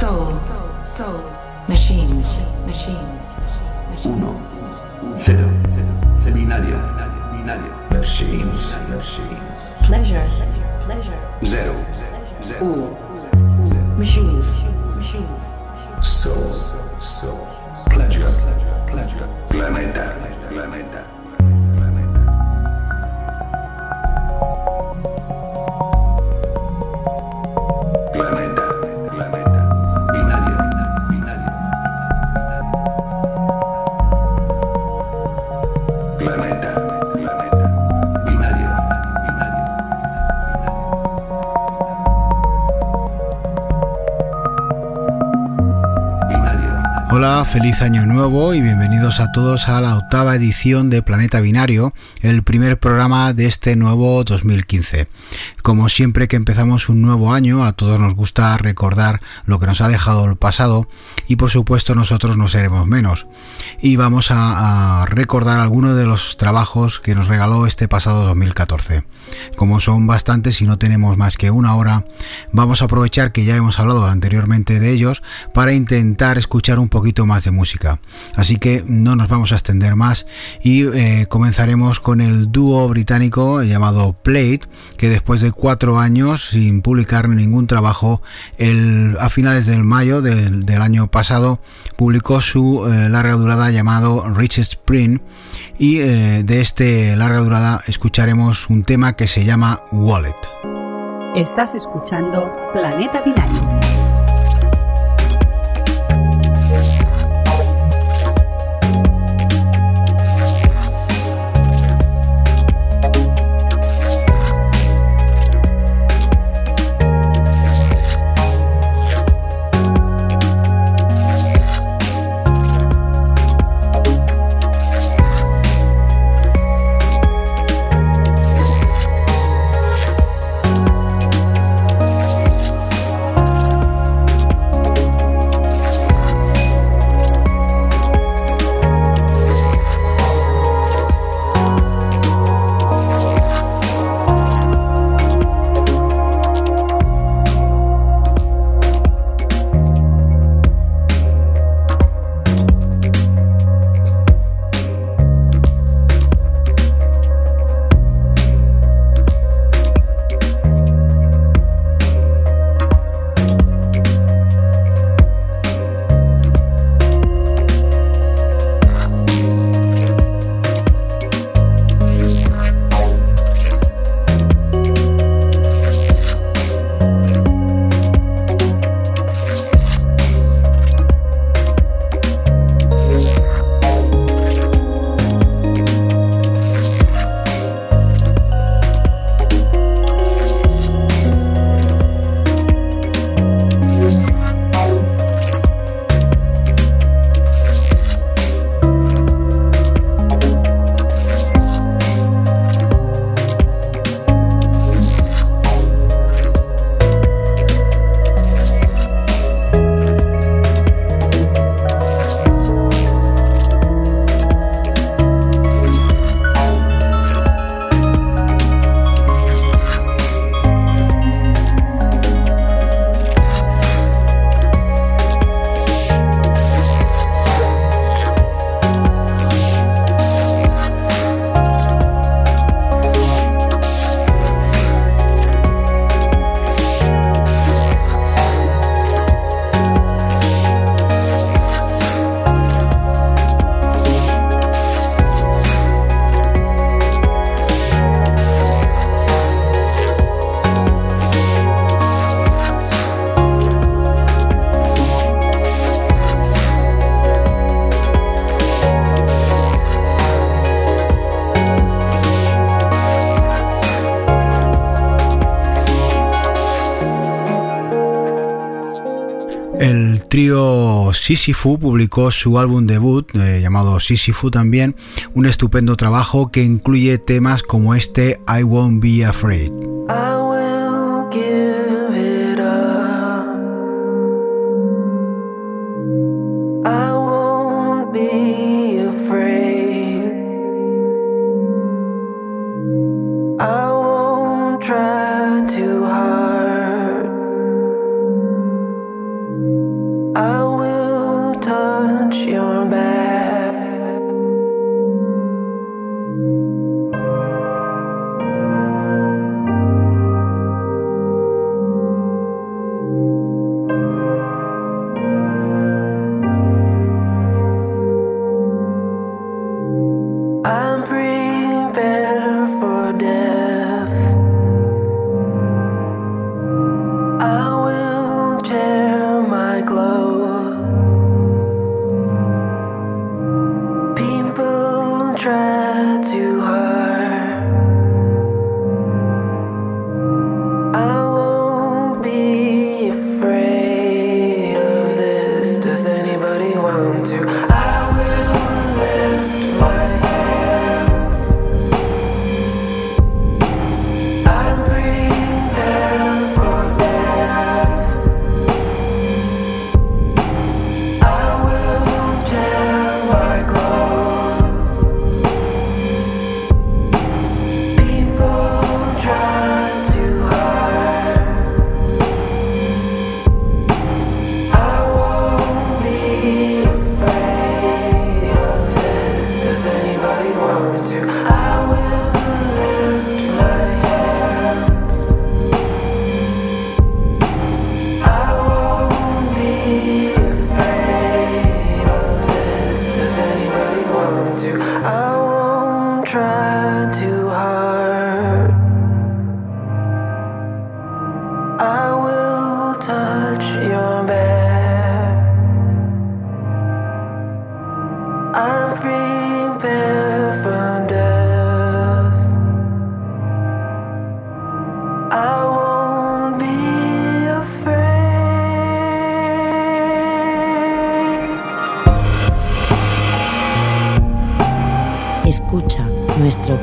Soul, soul, machines, machines. Uno, cero, binario, binario. Machines, machines. Pleasure, pleasure. Zero, zero. Ooh, machines, machines. Soul, soul. Pleasure, pleasure. Planeta, planeta. Planeta, feliz año nuevo y bienvenidos a todos a la octava edición de Planeta Binario, el primer programa de este nuevo 2015. Como siempre que empezamos un nuevo año, a todos nos gusta recordar lo que nos ha dejado el pasado y por supuesto nosotros no seremos menos. Y vamos a, recordar algunos de los trabajos que nos regaló este pasado 2014. Como son bastantes y no tenemos más que una hora, vamos a aprovechar que ya hemos hablado anteriormente de ellos para intentar escuchar un poquito más de música. Así que no nos vamos a extender más y eh, comenzaremos con el dúo británico llamado Plate, que después de cuatro años sin publicar ningún trabajo, el, a finales del mayo del, del año pasado publicó su eh, larga durada llamado Rich Spring y eh, de este larga durada escucharemos un tema que se llama Wallet. Estás escuchando Planeta Binario. Trío Sisyphus publicó su álbum debut eh, llamado Sisyphus también, un estupendo trabajo que incluye temas como este I Won't Be Afraid.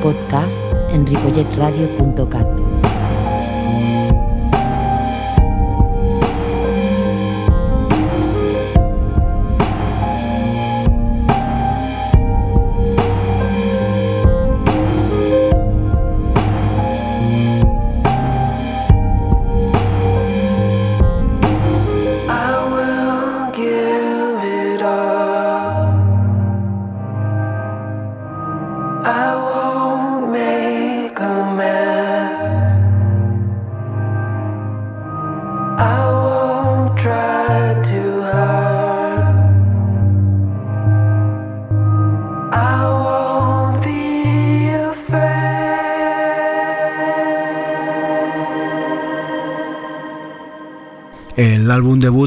podcast en ripolletradio.cat.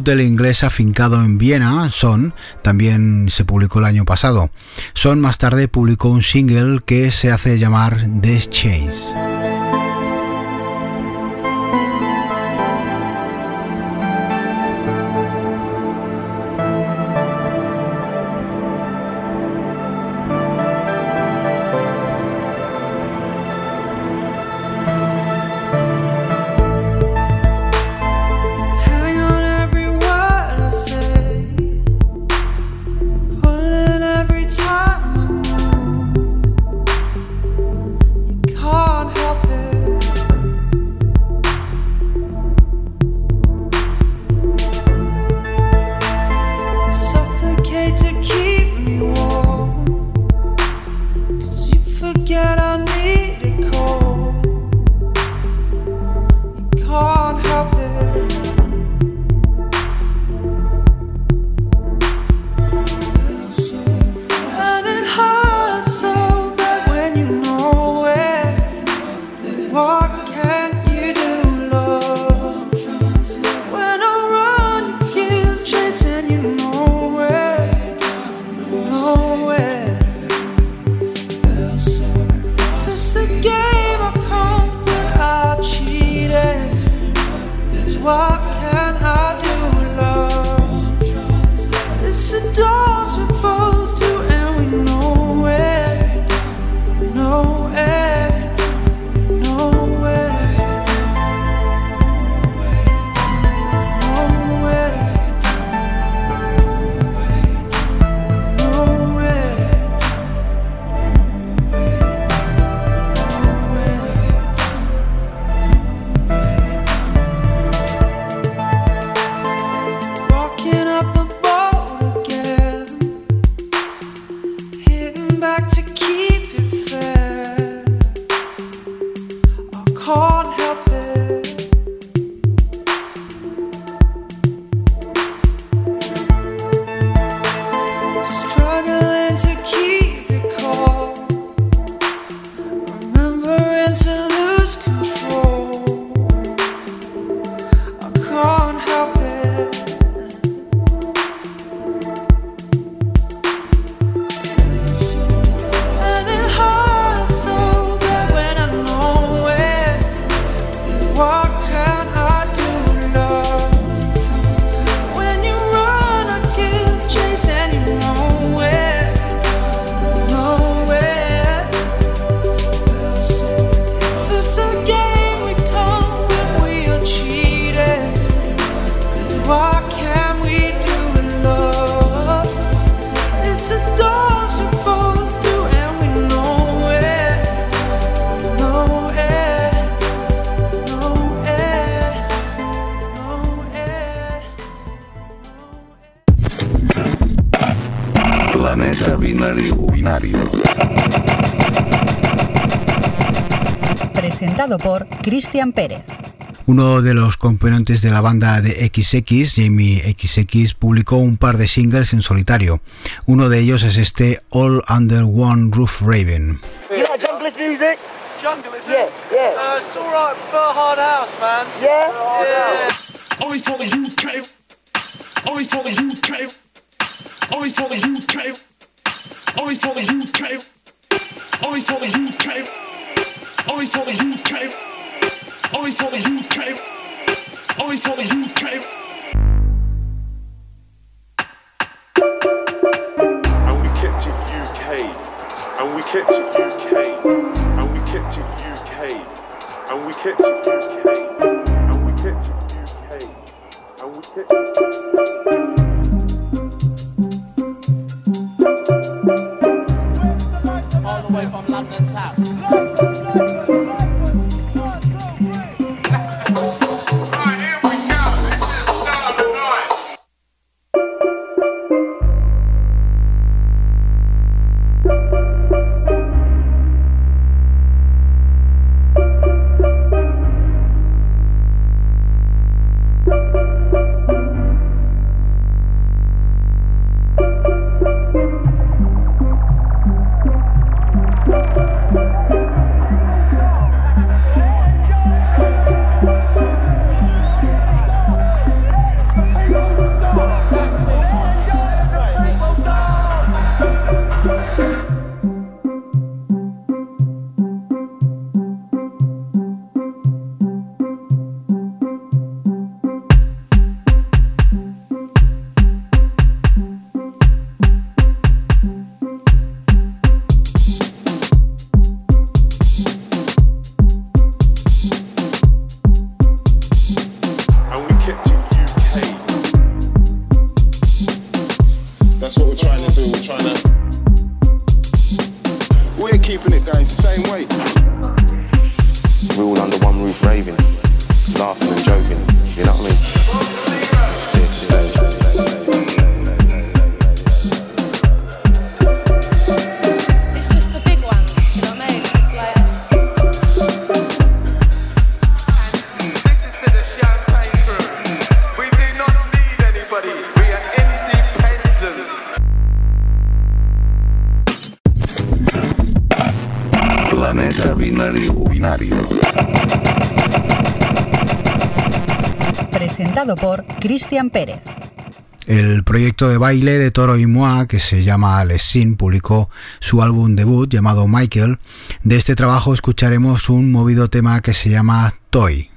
debut del inglés afincado en Viena, Son, también se publicó el año pasado. Son más tarde publicó un single que se hace llamar This Chains. Cristian Pérez. Uno de los componentes de la banda de XX, Jamie XX, publicó un par de singles en solitario. Uno de ellos es este All Under One Roof Raven. You like jungle music? Jungle, is it? Yeah, yeah. Uh, it's all right for hard house, man. Yeah? for the UK. For the UK. For the UK. For the UK. For the UK. For the UK. Always for the UK. Always for the UK. and we kept it UK, and we kept it UK, and we kept it UK, and we kept it UK, and we kept it UK, and we kept. Presentado por Cristian Pérez. El proyecto de baile de Toro y Moi, que se llama Les Sin, publicó su álbum debut llamado Michael. De este trabajo escucharemos un movido tema que se llama Toy.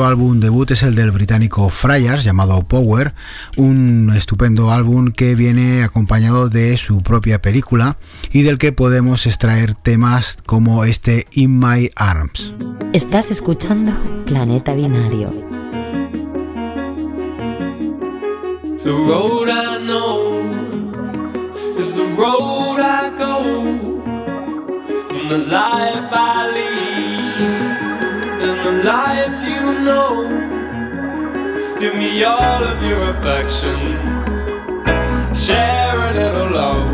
Otro álbum debut es el del británico Fryars llamado Power, un estupendo álbum que viene acompañado de su propia película y del que podemos extraer temas como este In My Arms. Estás escuchando Planeta Binario. The road I know is the road I go, and the life I lead, the life you know. Give me all of your affection, share a little love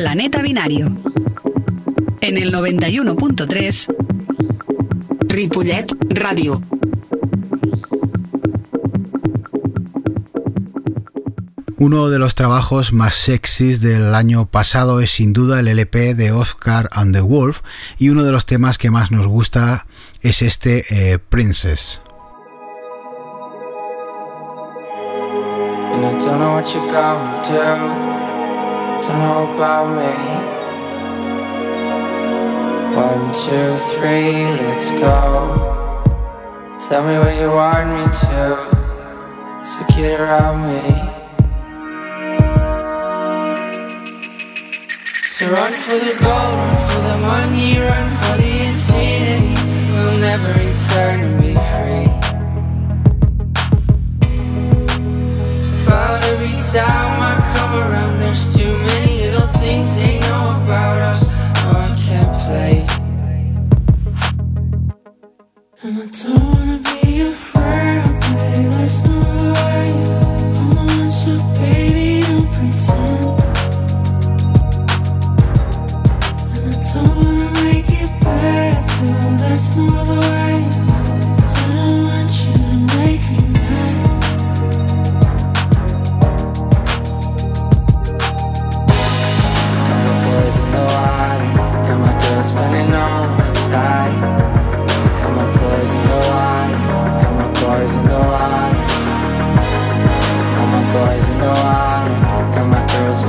Planeta Binario. En el 91.3 Ripollet Ràdio. Uno de los trabajos más sexys del año pasado es sin duda el LP de Oscar and the Wolf y uno de los temas que más nos gusta es este eh, Princess. And I don't know what you're Don't know about me. One, two, three, let's go. Tell me what you want me to. So get around me. So run for the gold, run for the money, run for the infinity. We'll never return and be free. Time I come around, there's too many little things they know about us. Oh, I can't play.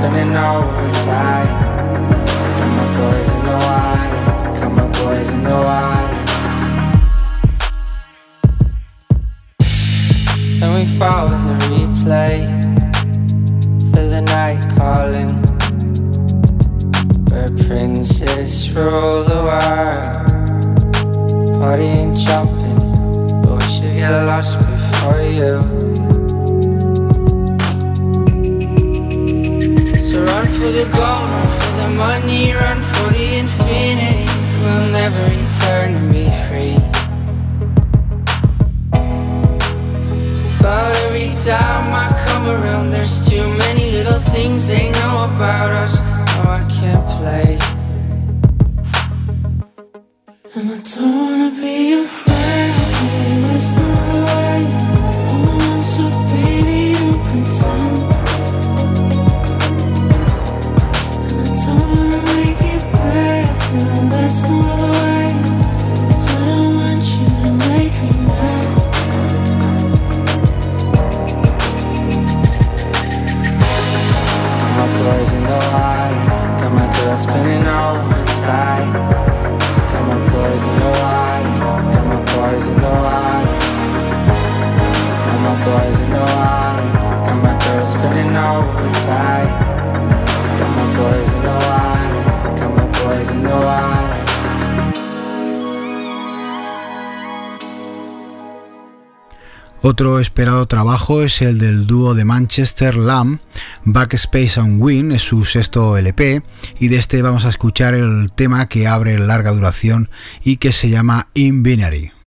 Spending overtime. Got my boys in the water, got my boys in the water. Then we fall in the replay, feel the night calling. Where princes rule the world. Party ain't jumping, but we should get lost before you. The gold, run for the money, run for the infinity. We'll never return to be free. But every time I come around, there's too many little things they know about us. No, I can't play. And I don't wanna Otro esperado trabajo es el del dúo de Manchester Lamb, Backspace and Win, es su sexto LP, y de este vamos a escuchar el tema que abre larga duración y que se llama In Binary.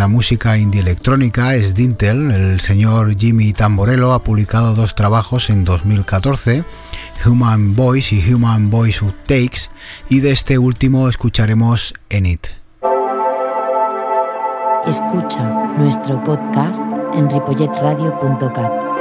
La música indie electrónica es Dintel. El señor Jimmy Tamborello ha publicado dos trabajos en 2014, Human Voice y Human Voice Takes, y de este último escucharemos En It. Escucha nuestro podcast en ripolletradio.cat.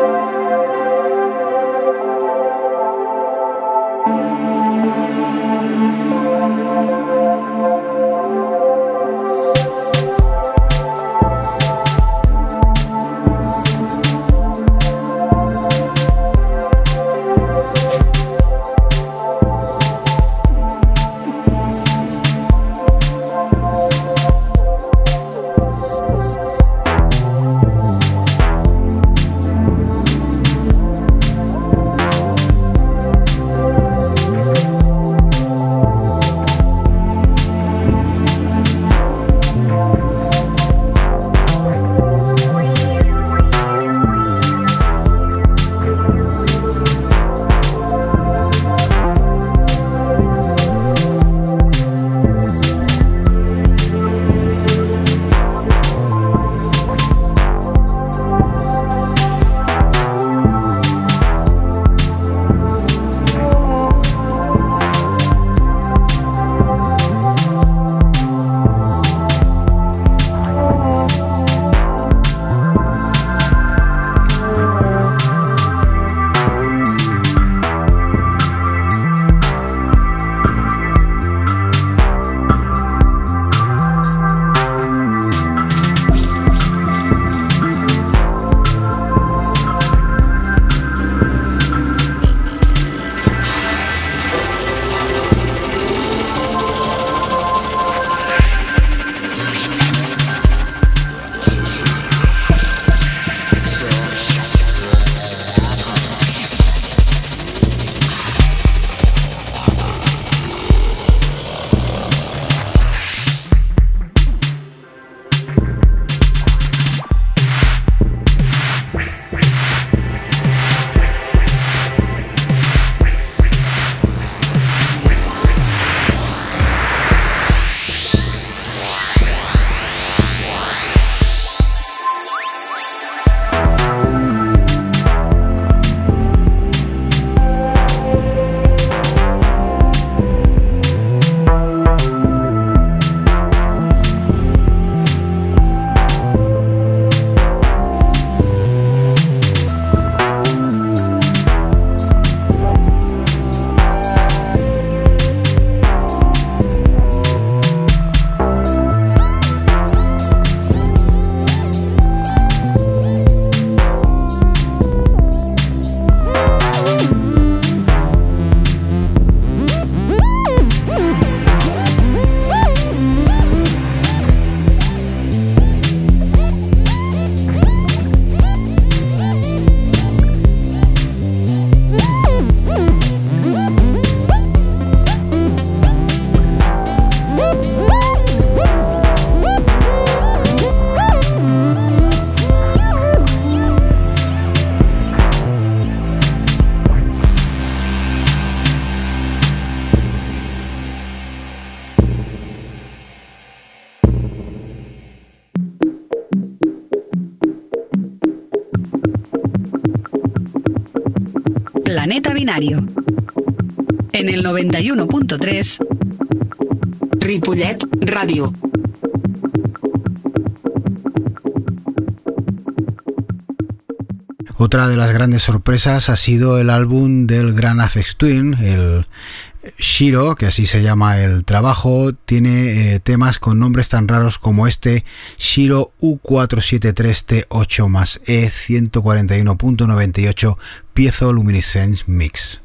Planeta Binario. En el 91.3 Ripollet Radio. Otra de las grandes sorpresas ha sido el álbum del gran Afex Twin, el Shiro, que así se llama el trabajo, tiene eh, temas con nombres tan raros como este Shiro U473T8 más E 141.98 Piezo Luminescence Mix.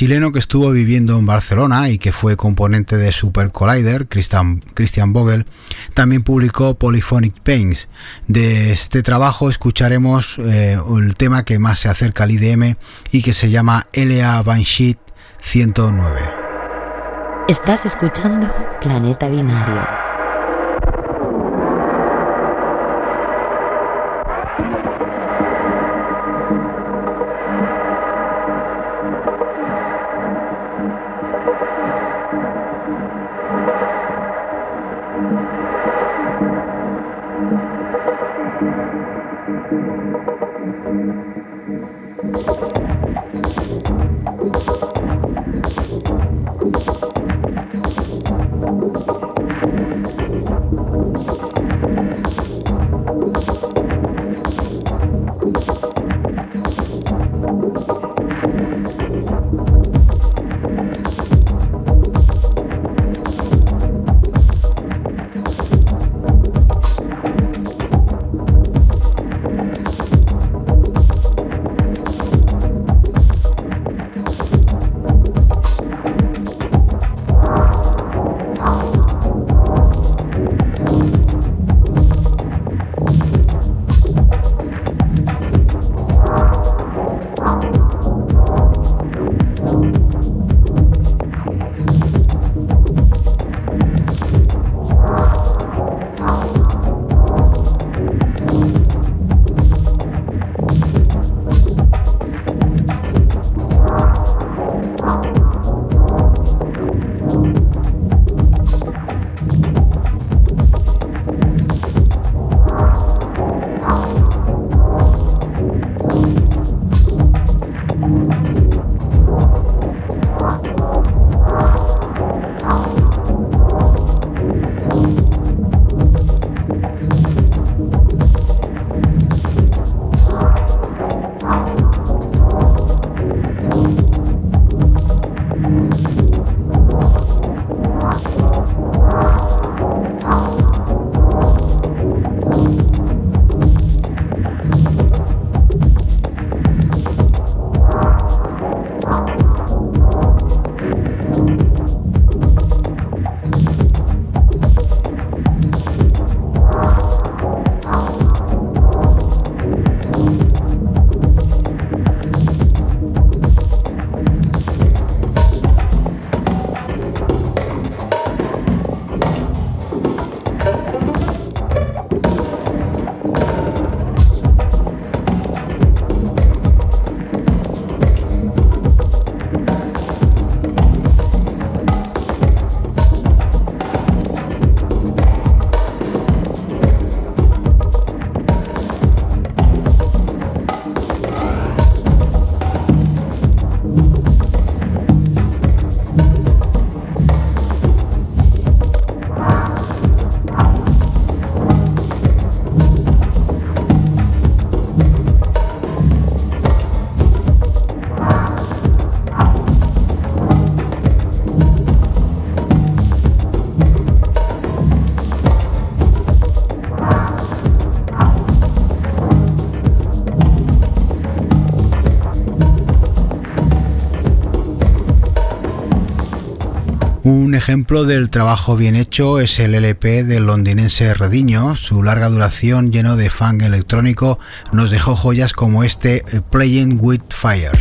Chileno que estuvo viviendo en Barcelona y que fue componente de Super Collider, Christian, Christian Vogel, también publicó Polyphonic Pains. De este trabajo escucharemos eh, el tema que más se acerca al IDM y que se llama LA Banshee 109. Estás escuchando Planeta Binario. Ejemplo del trabajo bien hecho es el LP del londinense Rediño. Su larga duración lleno de funk electrónico nos dejó joyas como este eh, Playing with Fire.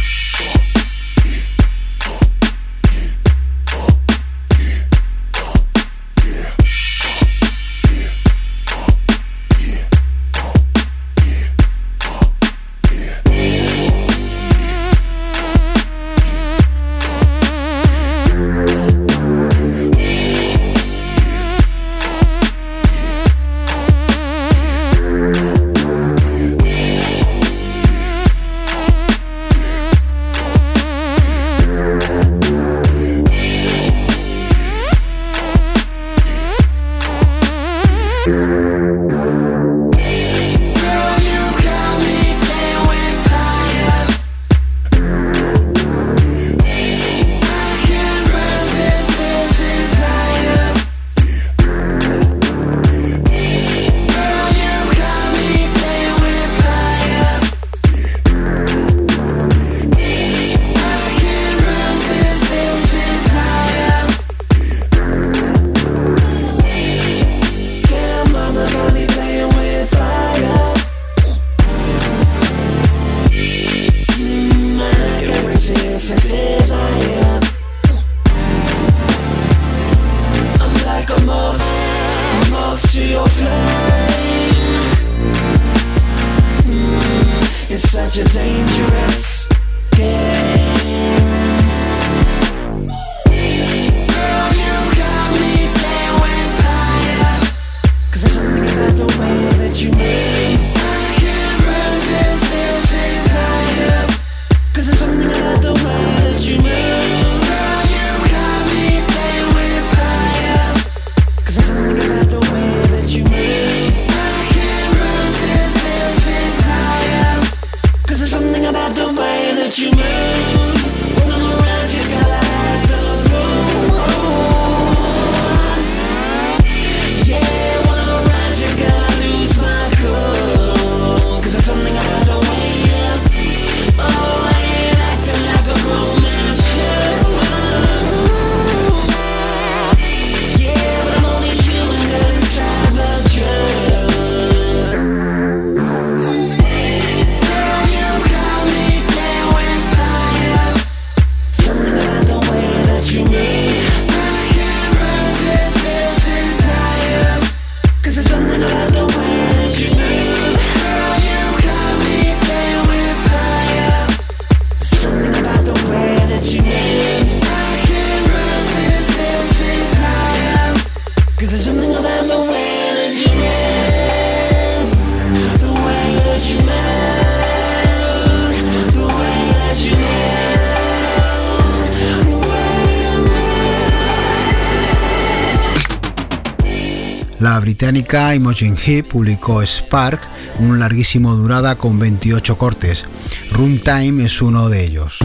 Británica Imogen Heap publicó Spark, un larguísimo durada con 28 cortes. Runtime es uno de ellos.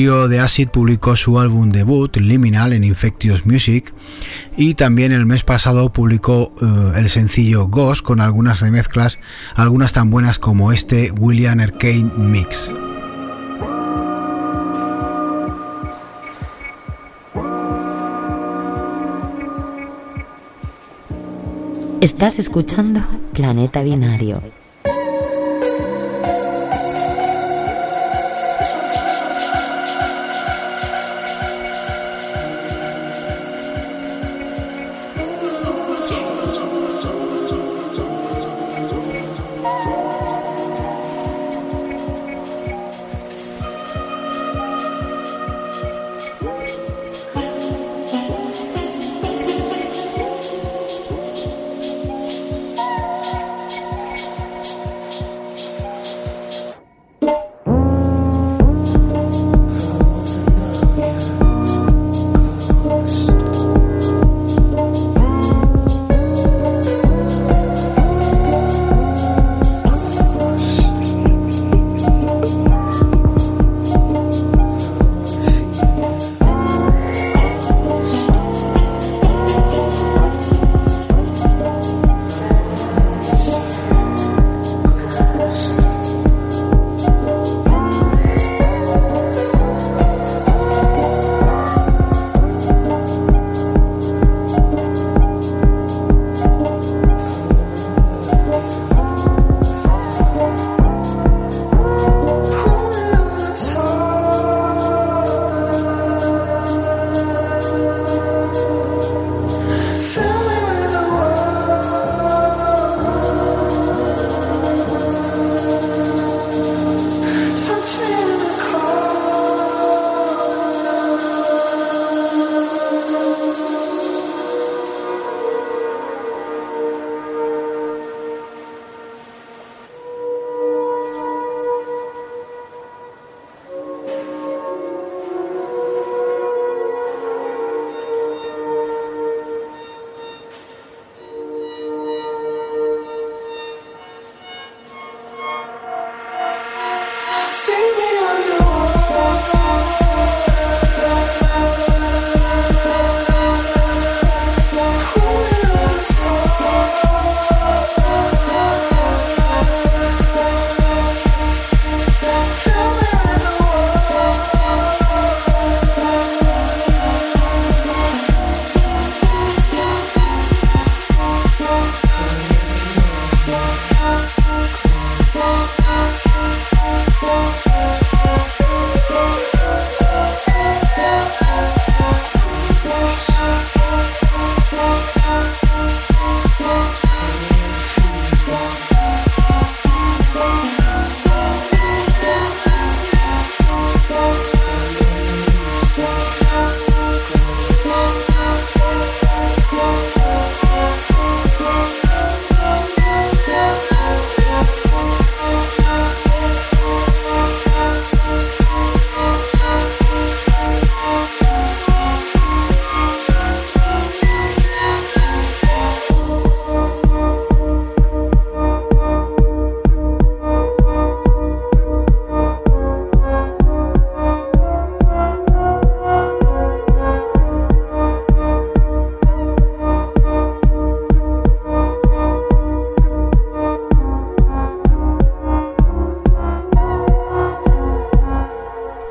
Trío de Acid publicó su álbum debut, Liminal, en Infectious Music y también el mes pasado publicó uh, el sencillo Ghost con algunas remezclas, algunas tan buenas como este William Arcane Mix. Estás escuchando Planeta Binario.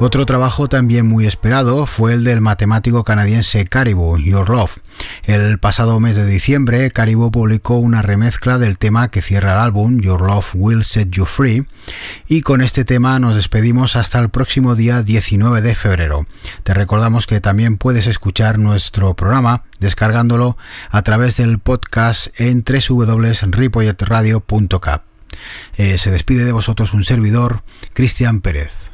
Otro trabajo también muy esperado fue el del matemático canadiense Caribou, Your Love. El pasado mes de diciembre, Caribou publicó una remezcla del tema que cierra el álbum, Your Love Will Set You Free, y con este tema nos despedimos hasta el próximo día 19 de febrero. Te recordamos que también puedes escuchar nuestro programa descargándolo a través del podcast en www.ripolletradio.cap. Eh, se despide de vosotros un servidor, Cristian Pérez.